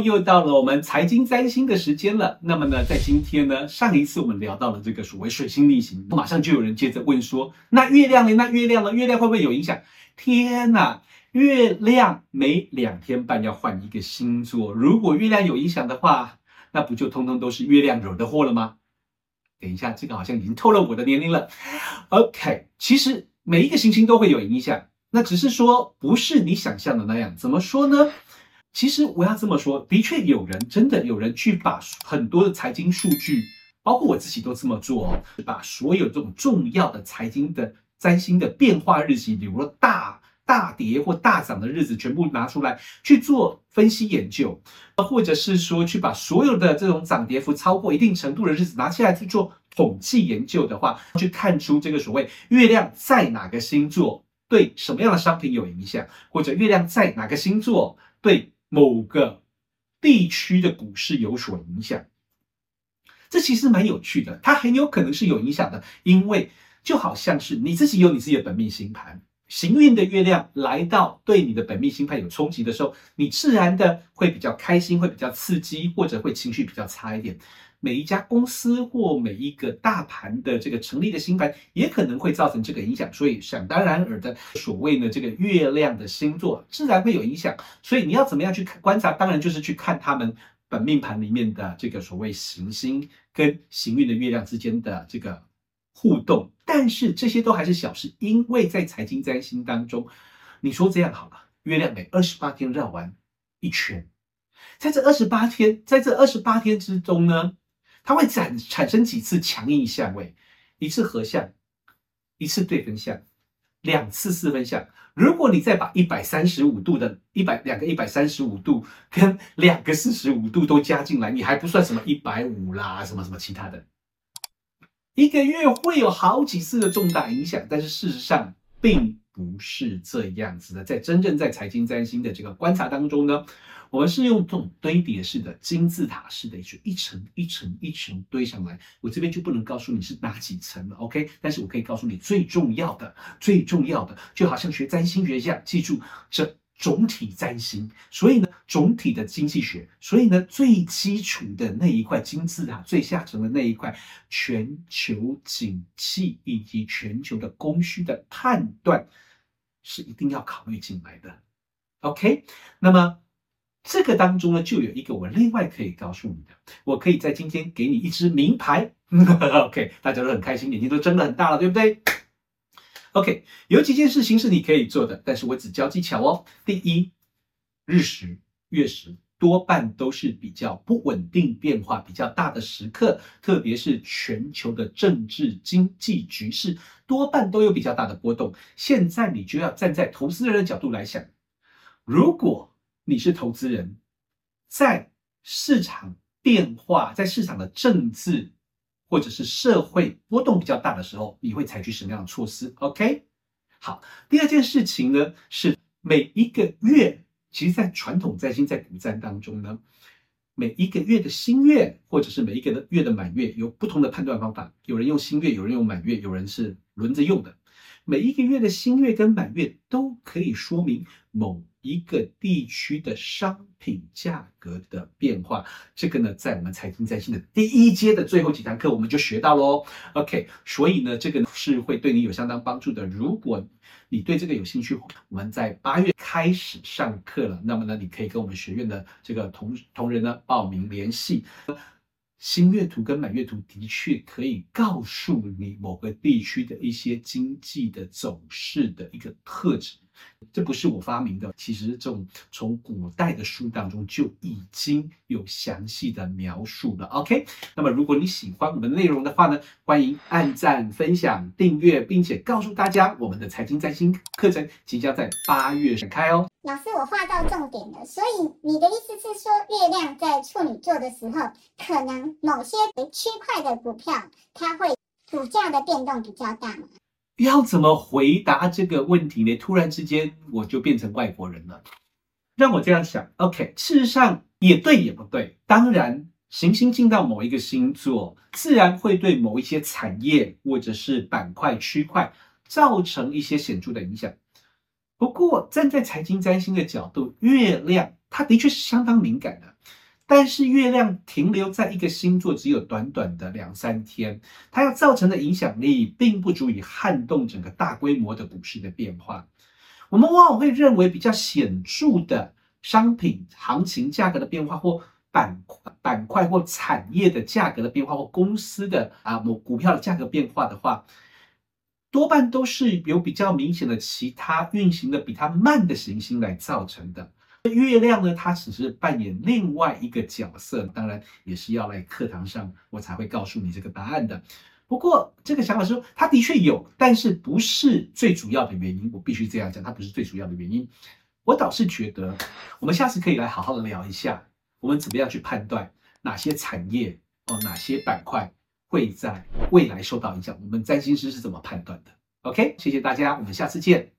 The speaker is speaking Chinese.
又到了我们财经占星的时间了。那么呢，在今天呢，上一次我们聊到了这个所谓水星逆行，马上就有人接着问说，那月亮呢？那月亮呢？月亮会不会有影响？天哪，月亮每两天半要换一个星座，如果月亮有影响的话，那不就通通都是月亮惹的祸了吗？等一下，这个好像已经透露我的年龄了。OK，其实每一个行星都会有影响，那只是说不是你想象的那样。怎么说呢？其实我要这么说，的确有人真的有人去把很多的财经数据，包括我自己都这么做，把所有这种重要的财经的占星的变化日期，比如说大大跌或大涨的日子，全部拿出来去做分析研究，或者是说去把所有的这种涨跌幅超过一定程度的日子拿起来去做统计研究的话，去看出这个所谓月亮在哪个星座对什么样的商品有影响，或者月亮在哪个星座对。某个地区的股市有所影响，这其实蛮有趣的。它很有可能是有影响的，因为就好像是你自己有你自己的本命星盘，行运的月亮来到对你的本命星盘有冲击的时候，你自然的会比较开心，会比较刺激，或者会情绪比较差一点。每一家公司或每一个大盘的这个成立的新盘，也可能会造成这个影响，所以想当然尔的所谓呢，这个月亮的星座自然会有影响。所以你要怎么样去观察？当然就是去看他们本命盘里面的这个所谓行星跟行运的月亮之间的这个互动。但是这些都还是小事，因为在财经占星当中，你说这样好了，月亮每二十八天绕完一圈，在这二十八天，在这二十八天之中呢，它会产产生几次强硬相位，一次合相，一次对分相，两次四分相。如果你再把一百三十五度的一百两个一百三十五度跟两个四十五度都加进来，你还不算什么一百五啦，什么什么其他的。一个月会有好几次的重大影响，但是事实上并不是这样子的。在真正在财经占星的这个观察当中呢。我们是用这种堆叠式的金字塔式的，就一层一层一层堆上来。我这边就不能告诉你是哪几层了，OK？但是我可以告诉你最重要的，最重要的，就好像学占星学一样，记住这总体占星。所以呢，总体的经济学，所以呢，最基础的那一块金字塔最下层的那一块，全球景气以及全球的供需的判断，是一定要考虑进来的，OK？那么。这个当中呢，就有一个我另外可以告诉你的，我可以在今天给你一支名牌，OK，大家都很开心，眼睛都睁得很大了，对不对？OK，有几件事情是你可以做的，但是我只教技巧哦。第一，日食、月食多半都是比较不稳定、变化比较大的时刻，特别是全球的政治经济局势多半都有比较大的波动。现在你就要站在投资人的角度来想，如果你是投资人，在市场变化、在市场的政治或者是社会波动比较大的时候，你会采取什么样的措施？OK，好。第二件事情呢，是每一个月，其实，在传统占星在古占当中呢，每一个月的新月或者是每一个月的满月，有不同的判断方法。有人用新月，有人用满月，有人是轮着用的。每一个月的新月跟满月都可以说明某。一个地区的商品价格的变化，这个呢，在我们财经占星的第一阶的最后几堂课，我们就学到喽。OK，所以呢，这个是会对你有相当帮助的。如果你对这个有兴趣，我们在八月开始上课了，那么呢，你可以跟我们学院的这个同同仁呢报名联系。新月图跟满月图的确可以告诉你某个地区的一些经济的走势的一个特质。这不是我发明的，其实这种从古代的书当中就已经有详细的描述了。OK，那么如果你喜欢我们的内容的话呢，欢迎按赞、分享、订阅，并且告诉大家我们的财经占星课程即将在八月展开哦。老师，我画到重点了，所以你的意思是说，月亮在处女座的时候，可能某些区块的股票它会股价的变动比较大吗？要怎么回答这个问题呢？突然之间我就变成外国人了。让我这样想，OK，事实上也对也不对。当然，行星进到某一个星座，自然会对某一些产业或者是板块区块造成一些显著的影响。不过，站在财经占星的角度，月亮它的确是相当敏感的。但是月亮停留在一个星座只有短短的两三天，它要造成的影响力并不足以撼动整个大规模的股市的变化。我们往往会认为比较显著的商品行情价格的变化，或板块板块或产业的价格的变化，或公司的啊某股票的价格变化的话，多半都是由比较明显的其他运行的比它慢的行星来造成的。月亮呢，它只是扮演另外一个角色，当然也是要来课堂上我才会告诉你这个答案的。不过这个想法是说，它的确有，但是不是最主要的原因。我必须这样讲，它不是最主要的原因。我倒是觉得，我们下次可以来好好的聊一下，我们怎么样去判断哪些产业哦，哪些板块会在未来受到影响。我们占星师是怎么判断的？OK，谢谢大家，我们下次见。